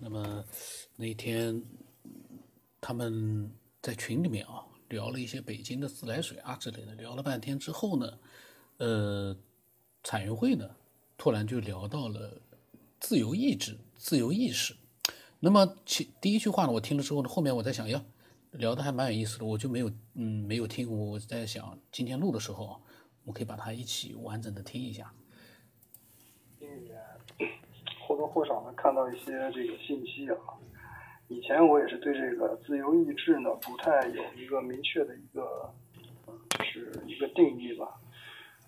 那么那天他们在群里面啊聊了一些北京的自来水啊之类的，聊了半天之后呢，呃，彩云会呢突然就聊到了自由意志、自由意识。那么其第一句话呢，我听了之后呢，后面我在想，呀，聊的还蛮有意思的，我就没有嗯没有听。我在想今天录的时候，我可以把它一起完整的听一下。或或多或少能看到一些这个信息啊。以前我也是对这个自由意志呢不太有一个明确的一个，就是一个定义吧。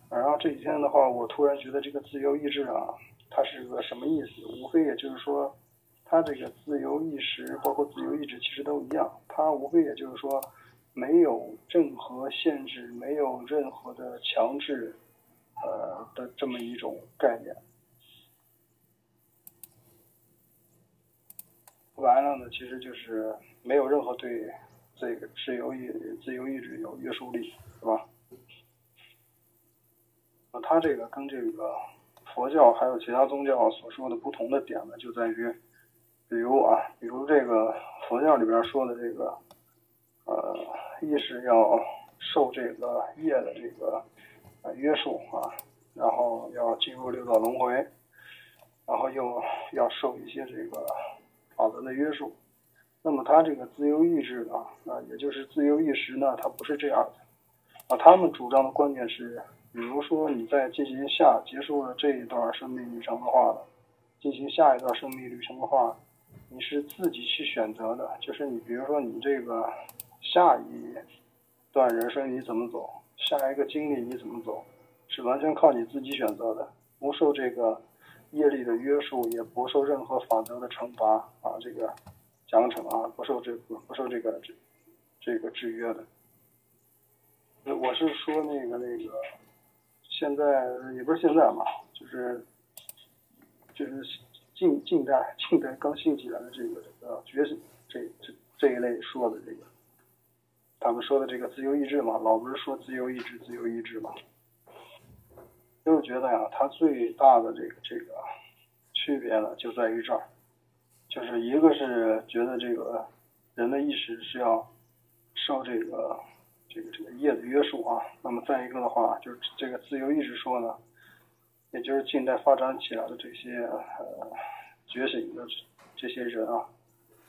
然后这几天的话，我突然觉得这个自由意志啊，它是个什么意思？无非也就是说，它这个自由意识包括自由意志其实都一样，它无非也就是说，没有任何限制，没有任何的强制，呃的这么一种概念。完了呢，其实就是没有任何对这个自由意自由意志有约束力，是吧？那他这个跟这个佛教还有其他宗教所说的不同的点呢，就在于，比如啊，比如这个佛教里边说的这个，呃，意识要受这个业的这个呃约束啊，然后要进入六道轮回，然后又要受一些这个。法则的约束，那么他这个自由意志呢，啊，也就是自由意识呢，它不是这样的，啊，他们主张的观点是，比如说你在进行下结束了这一段生命旅程的话，进行下一段生命旅程的话，你是自己去选择的，就是你比如说你这个下一段人生你怎么走，下一个经历你怎么走，是完全靠你自己选择的，不受这个。业力的约束也不受任何法则的惩罚啊，这个奖惩啊，不受这个不受这个这这个制约的。我是说那个那个，现在也不是现在嘛，就是就是近近代近代刚兴起来的这个这个觉醒这这这一类说的这个，他们说的这个自由意志嘛，老不是说自由意志自由意志嘛。就是觉得呀，它最大的这个这个区别呢，就在于这儿，就是一个是觉得这个人的意识是要受这个这个这个业的约束啊，那么再一个的话，就是这个自由意志说呢，也就是近代发展起来的这些呃觉醒的这些人啊，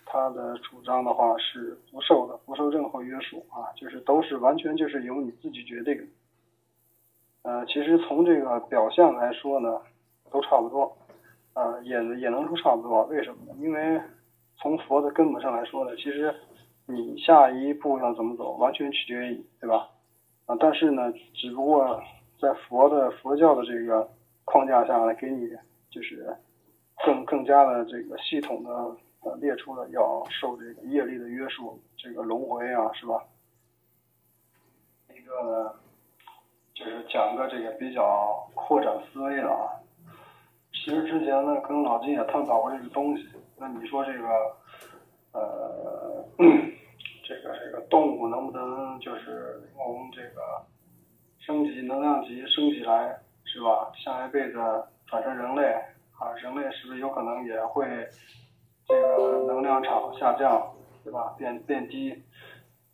他的主张的话是不受的，不受任何约束啊，就是都是完全就是由你自己决定。呃，其实从这个表象来说呢，都差不多，啊，也也能说差不多。为什么呢？因为从佛的根本上来说呢，其实你下一步要怎么走，完全取决于你，对吧？啊，但是呢，只不过在佛的佛教的这个框架下来给你，就是更更加的这个系统的呃列出了要受这个业力的约束，这个轮回啊，是吧？一个。就是讲个这个比较扩展思维的啊。其实之前呢，跟老金也探讨过这个东西。那你说这个，呃，这个这个动物能不能就是从这个升级能量级升起来，是吧？下一辈子转成人类啊，人类是不是有可能也会这个能量场下降，对吧？变变低。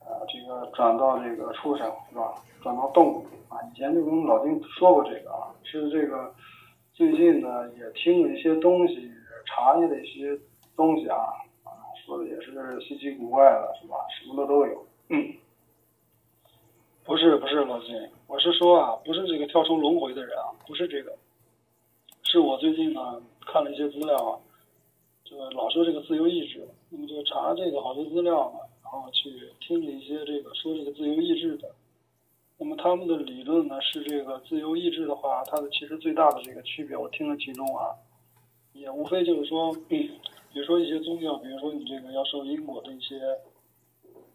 啊，这个转到这个畜生是吧？转到动物啊，以前就跟老丁说过这个啊，是这个最近呢也听了一些东西，查一的一些东西啊啊，说的也是稀奇古怪的，是吧？什么的都有。嗯，不是不是老金，我是说啊，不是这个跳出轮回的人啊，不是这个，是我最近呢看了一些资料啊，就老说这个自由意志，那么就查这个好多资料嘛。然后去听了一些这个说这个自由意志的，那么他们的理论呢是这个自由意志的话，它的其实最大的这个区别，我听了其中啊，也无非就是说，比如说一些宗教，比如说你这个要受因果的一些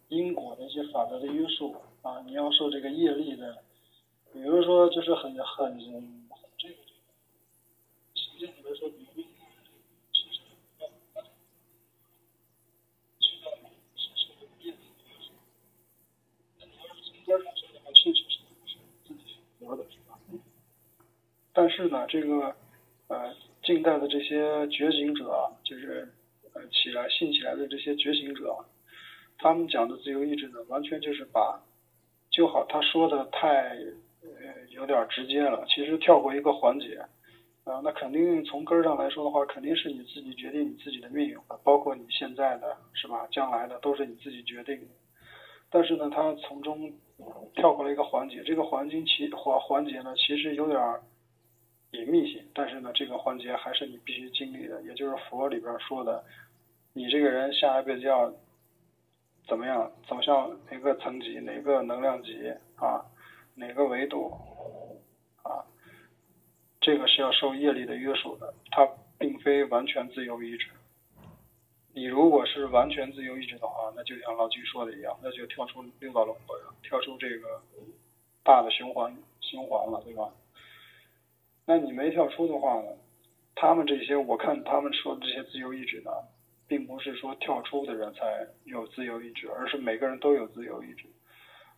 因果的一些法则的约束啊，你要受这个业力的，比如说就是很很这个这个，实际上来说，比如。但是呢，这个呃，近代的这些觉醒者，就是呃起来信起来的这些觉醒者，他们讲的自由意志呢，完全就是把，就好他说的太呃有点直接了，其实跳过一个环节，啊，那肯定从根儿上来说的话，肯定是你自己决定你自己的命运的，包括你现在的是吧，将来的都是你自己决定的。但是呢，他从中跳过了一个环节，这个环境其环环节呢，其实有点隐秘性，但是呢，这个环节还是你必须经历的，也就是佛里边说的，你这个人下一辈子要怎么样，走向哪个层级、哪个能量级啊，哪个维度啊，这个是要受业力的约束的，它并非完全自由意志。你如果是完全自由意志的话，那就像老季说的一样，那就跳出六道轮回了，跳出这个大的循环循环了，对吧？那你没跳出的话呢？他们这些，我看他们说的这些自由意志呢，并不是说跳出的人才有自由意志，而是每个人都有自由意志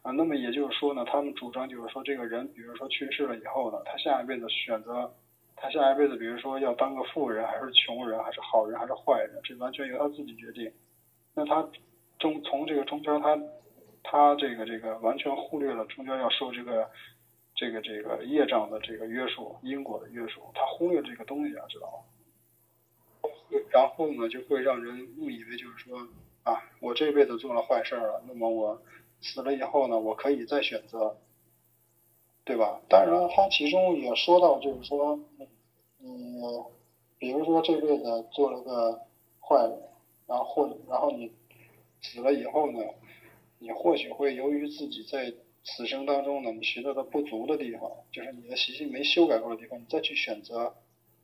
啊。那么也就是说呢，他们主张就是说，这个人，比如说去世了以后呢，他下一辈子选择。他下一辈子，比如说要当个富人，还是穷人，还是好人，还是坏人，这完全由他自己决定。那他中从这个中间，他他这个这个完全忽略了中间要受这个这个这个业障的这个约束，因果的约束，他忽略这个东西啊，知道吗？然后呢，就会让人误以为就是说啊，我这辈子做了坏事了，那么我死了以后呢，我可以再选择。对吧？当然，他其中也说到，就是说，你比如说这辈子做了个坏人，然后或者然后你死了以后呢，你或许会由于自己在此生当中呢，你学到的不足的地方，就是你的习性没修改过的地方，你再去选择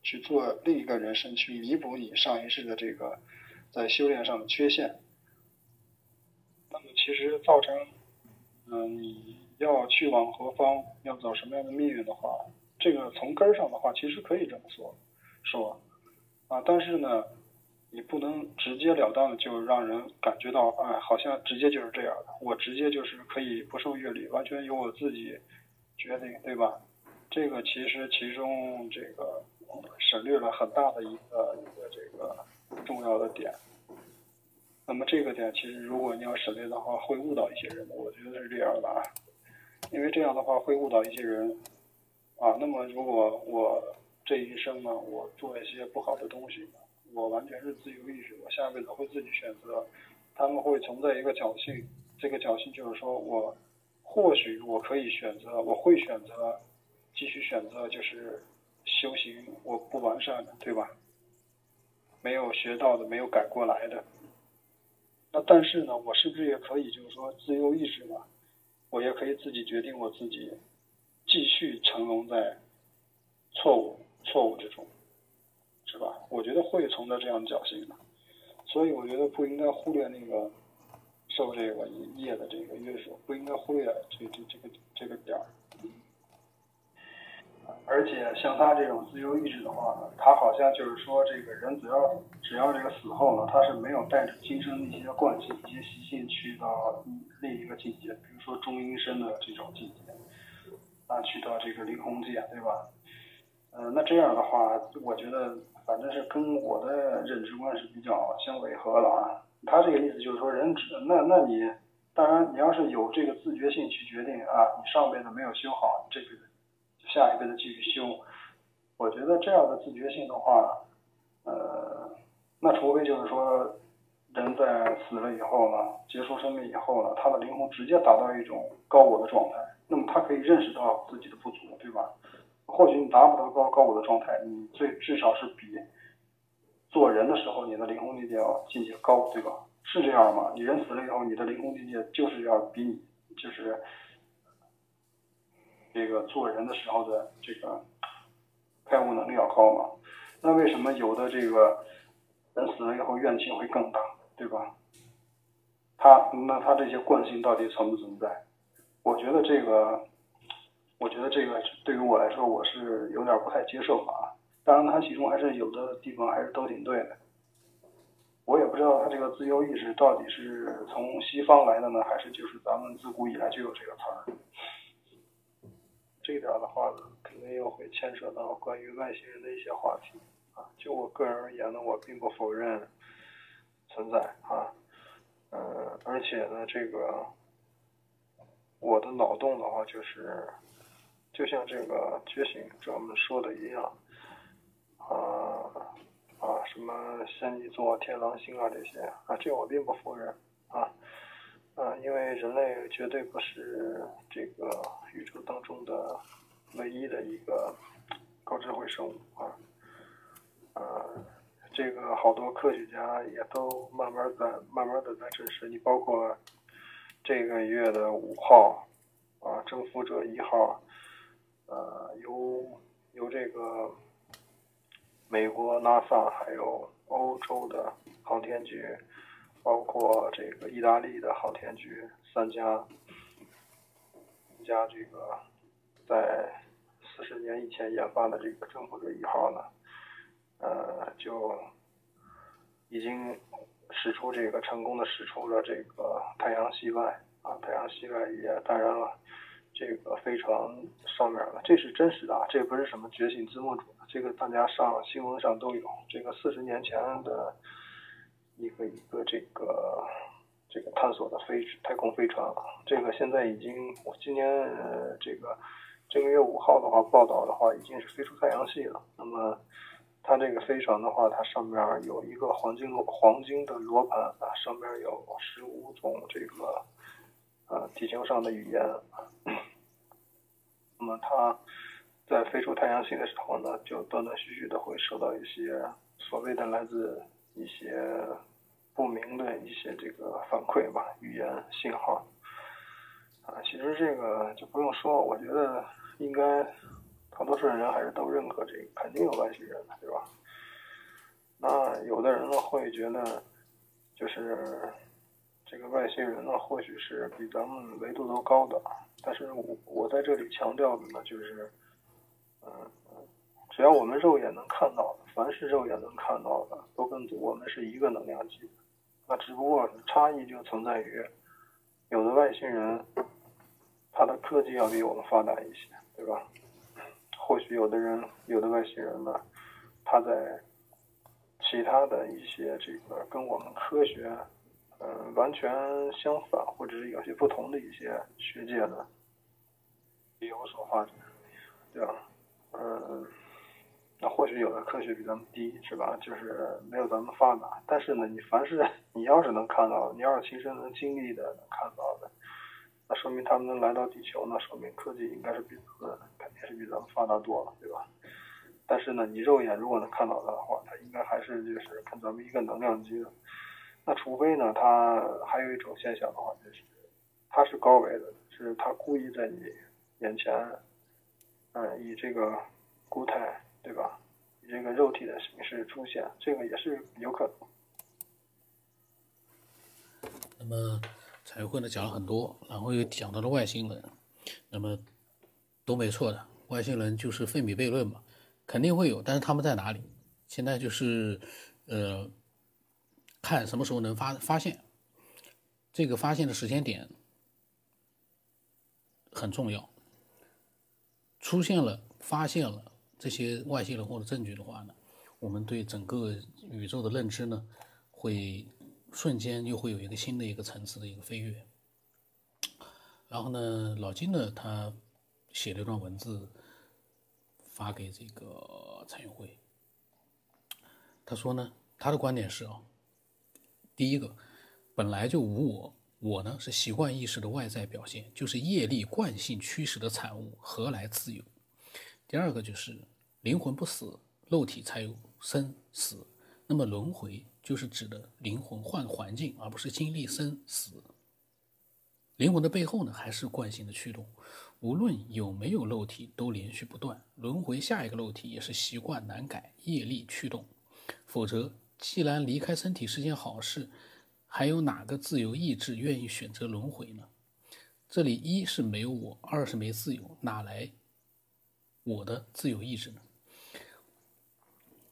去做另一个人生，去弥补你上一世的这个在修炼上的缺陷。那么其实造成，嗯，你。要去往何方，要走什么样的命运的话，这个从根儿上的话，其实可以这么说，说啊，但是呢，你不能直截了当的就让人感觉到，哎，好像直接就是这样的，我直接就是可以不受阅历，完全由我自己决定，对吧？这个其实其中这个省略了很大的一个一个这个重要的点。那么这个点其实如果你要省略的话，会误导一些人的，我觉得是这样的啊。因为这样的话会误导一些人，啊，那么如果我这一生呢，我做一些不好的东西，我完全是自由意志，我下辈子会自己选择，他们会存在一个侥幸，这个侥幸就是说我或许我可以选择，我会选择继续选择，就是修行我不完善的，对吧？没有学到的，没有改过来的，那但是呢，我是不是也可以就是说自由意志呢？我也可以自己决定我自己继续沉沦在错误错误之中，是吧？我觉得会存在这样侥幸的，所以我觉得不应该忽略那个受这个业的这个约束，不应该忽略这这这个这个点儿。而且像他这种自由意志的话呢，他好像就是说，这个人只要只要这个死后呢，他是没有带着今生的一些惯性、一些习性去到另一个境界，比如说中阴身的这种境界，啊，去到这个灵空界，对吧？嗯，那这样的话，我觉得反正是跟我的认知观是比较相违和的啊。他这个意思就是说，人只那那你当然你要是有这个自觉性去决定啊，你上辈子没有修好，这辈子。下一辈子继续修，我觉得这样的自觉性的话，呃，那除非就是说，人在死了以后呢，结束生命以后呢，他的灵魂直接达到一种高我的状态，那么他可以认识到自己的不足，对吧？或许你达不到高高我的状态，你最至少是比做人的时候你的灵魂境界要境界高，对吧？是这样吗？你人死了以后，你的灵魂境界就是要比你就是。这个做人的时候的这个开悟能力要高嘛？那为什么有的这个人死了以后怨气会更大，对吧？他那他这些惯性到底存不存在？我觉得这个，我觉得这个对于我来说我是有点不太接受啊。当然，他其中还是有的地方还是都挺对的。我也不知道他这个自由意志到底是从西方来的呢，还是就是咱们自古以来就有这个词儿。这点的话呢，肯定又会牵扯到关于外星人的一些话题啊。就我个人而言呢，我并不否认存在啊，呃，而且呢，这个我的脑洞的话，就是就像这个觉醒者们说的一样，啊啊，什么仙女座、天狼星啊这些啊，这我并不否认啊，啊，因为人类绝对不是这个宇宙当中的唯一的一个高智慧生物啊，啊。这个好多科学家也都慢慢在慢慢的在证实，你包括这个月的五号啊，征服者一号，呃，由由这个美国 NASA 还有欧洲的航天局，包括这个意大利的航天局三家一家这个在四十年以前研发的这个征服者一号呢。呃，就已经使出这个成功的使出了这个太阳系外啊，太阳系外也当然了，这个飞船上面了，这是真实的啊，这不是什么觉醒字幕组的，这个大家上新闻上都有，这个四十年前的一个一个这个这个探索的飞太空飞船啊，这个现在已经我今年这个这个月五号的话报道的话，已经是飞出太阳系了，那么。它这个飞船的话，它上面有一个黄金罗黄金的罗盘啊，上面有十五种这个呃地球上的语言。那么它在飞出太阳系的时候呢，就断断续续的会收到一些所谓的来自一些不明的一些这个反馈吧，语言信号。啊，其实这个就不用说，我觉得应该。大多数人还是都认可这个，肯定有外星人的，对吧？那有的人呢会觉得，就是这个外星人呢，或许是比咱们维度都高的。但是我我在这里强调的呢，就是，嗯，只要我们肉眼能看到的，凡是肉眼能看到的，都跟我们是一个能量级。那只不过差异就存在于，有的外星人，他的科技要比我们发达一些，对吧？或许有的人，有的外星人呢，他在其他的一些这个跟我们科学，嗯，完全相反，或者是有些不同的一些学界呢，也有所发展，对吧？嗯，那或许有的科学比咱们低，是吧？就是没有咱们发达。但是呢，你凡是 你要是能看到，你要是亲身能经历的、能看到的。那说明他们能来到地球，那说明科技应该是比咱们肯定是比咱们发达多了，对吧？但是呢，你肉眼如果能看到它的话，它应该还是就是跟咱们一个能量级的。那除非呢，他还有一种现象的话，就是他是高维的，是他故意在你眼前，嗯，以这个固态，对吧？以这个肉体的形式出现，这个也是有可能。那么。彩绘呢讲了很多，然后又讲到了外星人，那么都没错的，外星人就是费米悖论嘛，肯定会有，但是他们在哪里？现在就是呃，看什么时候能发发现，这个发现的时间点很重要。出现了、发现了这些外星人或者证据的话呢，我们对整个宇宙的认知呢会。瞬间又会有一个新的一个层次的一个飞跃。然后呢，老金呢，他写了一段文字发给这个陈云辉。他说呢，他的观点是啊，第一个，本来就无我，我呢是习惯意识的外在表现，就是业力惯性驱使的产物，何来自由？第二个就是灵魂不死，肉体才有生死，那么轮回。就是指的灵魂换环境，而不是经历生死。灵魂的背后呢，还是惯性的驱动。无论有没有肉体，都连续不断轮回。下一个肉体也是习惯难改，业力驱动。否则，既然离开身体是件好事，还有哪个自由意志愿意选择轮回呢？这里一是没有我，二是没自由，哪来我的自由意志呢？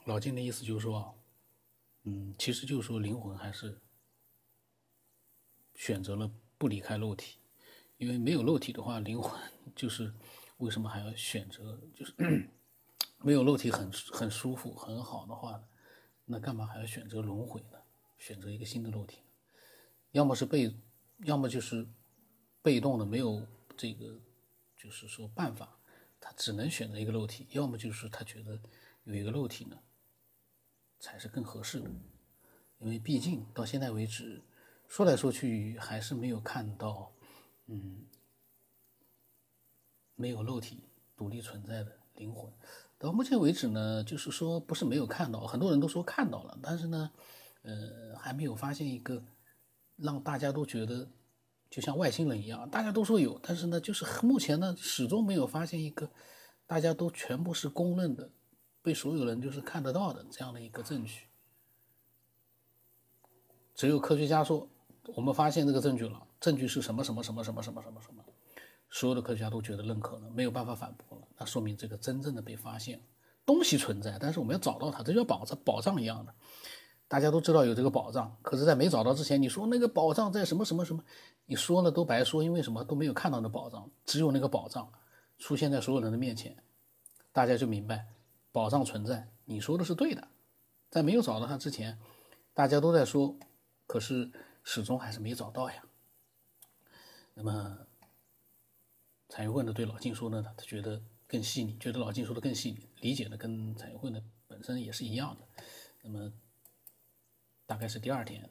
老金的意思就是说。嗯，其实就是说，灵魂还是选择了不离开肉体，因为没有肉体的话，灵魂 就是为什么还要选择？就是 没有肉体很很舒服很好的话，那干嘛还要选择轮回呢？选择一个新的肉体？要么是被，要么就是被动的没有这个，就是说办法，他只能选择一个肉体；要么就是他觉得有一个肉体呢，才是更合适的。因为毕竟到现在为止，说来说去还是没有看到，嗯，没有肉体独立存在的灵魂。到目前为止呢，就是说不是没有看到，很多人都说看到了，但是呢，呃，还没有发现一个让大家都觉得就像外星人一样，大家都说有，但是呢，就是目前呢，始终没有发现一个大家都全部是公认的，被所有人就是看得到的这样的一个证据。只有科学家说，我们发现这个证据了，证据是什么什么什么什么什么什么什么，所有的科学家都觉得认可了，没有办法反驳。那说明这个真正的被发现，东西存在，但是我们要找到它，这叫宝藏宝藏一样的。大家都知道有这个宝藏，可是，在没找到之前，你说那个宝藏在什么什么什么，你说了都白说，因为什么都没有看到那宝藏，只有那个宝藏出现在所有人的面前，大家就明白宝藏存在，你说的是对的。在没有找到它之前，大家都在说。可是始终还是没找到呀。那么，彩云问呢对老静说呢，他觉得更细腻，觉得老金说的更细腻，理解的跟彩云会呢本身也是一样的。那么，大概是第二天，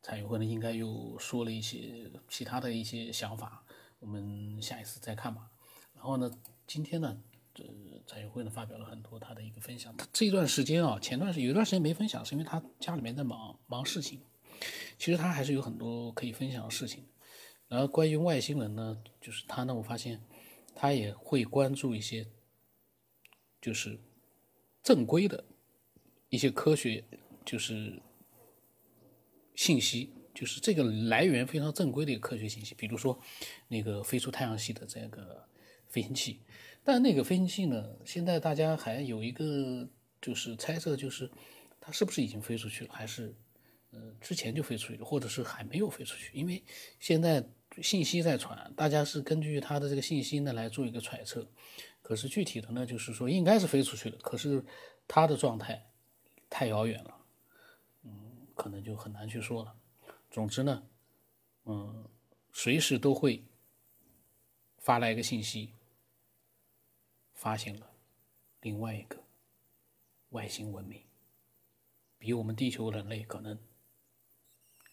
彩云会呢应该又说了一些其他的一些想法，我们下一次再看吧。然后呢，今天呢，这彩云会呢发表了很多他的一个分享。他这段时间啊，前段时有一段时间没分享，是因为他家里面在忙忙事情。其实他还是有很多可以分享的事情，然后关于外星人呢，就是他呢，我发现他也会关注一些，就是正规的一些科学，就是信息，就是这个来源非常正规的一个科学信息，比如说那个飞出太阳系的这个飞行器，但那个飞行器呢，现在大家还有一个就是猜测，就是它是不是已经飞出去了，还是？呃，之前就飞出去了，或者是还没有飞出去，因为现在信息在传，大家是根据他的这个信息呢来做一个揣测。可是具体的呢，就是说应该是飞出去了，可是他的状态太遥远了，嗯，可能就很难去说了。总之呢，嗯，随时都会发来一个信息，发现了另外一个外星文明，比我们地球人类可能。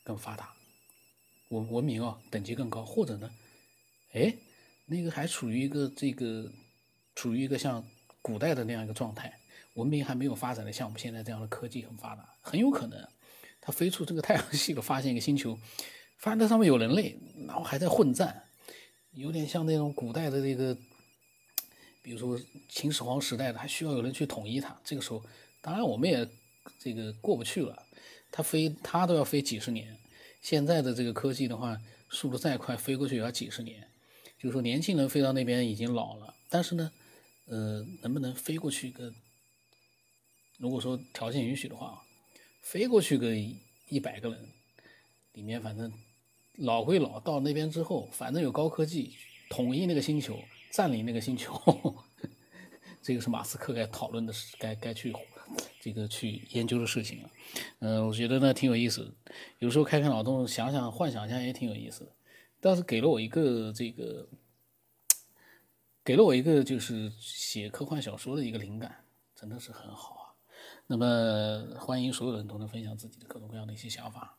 更发达，文文明啊，等级更高，或者呢，哎，那个还处于一个这个，处于一个像古代的那样一个状态，文明还没有发展的像我们现在这样的科技很发达，很有可能，他飞出这个太阳系了，发现一个星球，发现它上面有人类，然后还在混战，有点像那种古代的这个，比如说秦始皇时代的，还需要有人去统一它，这个时候，当然我们也这个过不去了。它飞，它都要飞几十年。现在的这个科技的话，速度再快，飞过去也要几十年。就是说，年轻人飞到那边已经老了。但是呢，呃，能不能飞过去个？如果说条件允许的话，飞过去个一百个人，里面反正老归老，到那边之后，反正有高科技，统一那个星球，占领那个星球，这个是马斯克该讨论的事，该该去。这个去研究的事情啊，嗯，我觉得呢挺有意思，有时候开开脑洞，想想幻想一下也挺有意思的。但是给了我一个这个，给了我一个就是写科幻小说的一个灵感，真的是很好啊。那么欢迎所有人都能分享自己的各种各样的一些想法，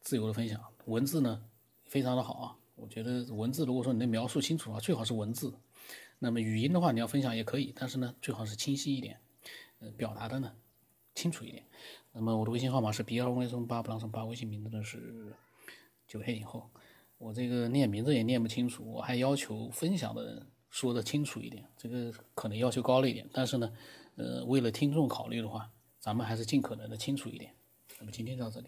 自由的分享。文字呢非常的好啊，我觉得文字如果说你能描述清楚的话，最好是文字。那么语音的话你要分享也可以，但是呢最好是清晰一点。表达的呢清楚一点。那么我的微信号码是 b 二 Y 松八不朗松八，微信名字呢是九黑以后。我这个念名字也念不清楚，我还要求分享的人说的清楚一点，这个可能要求高了一点。但是呢，呃，为了听众考虑的话，咱们还是尽可能的清楚一点。那么今天到这里。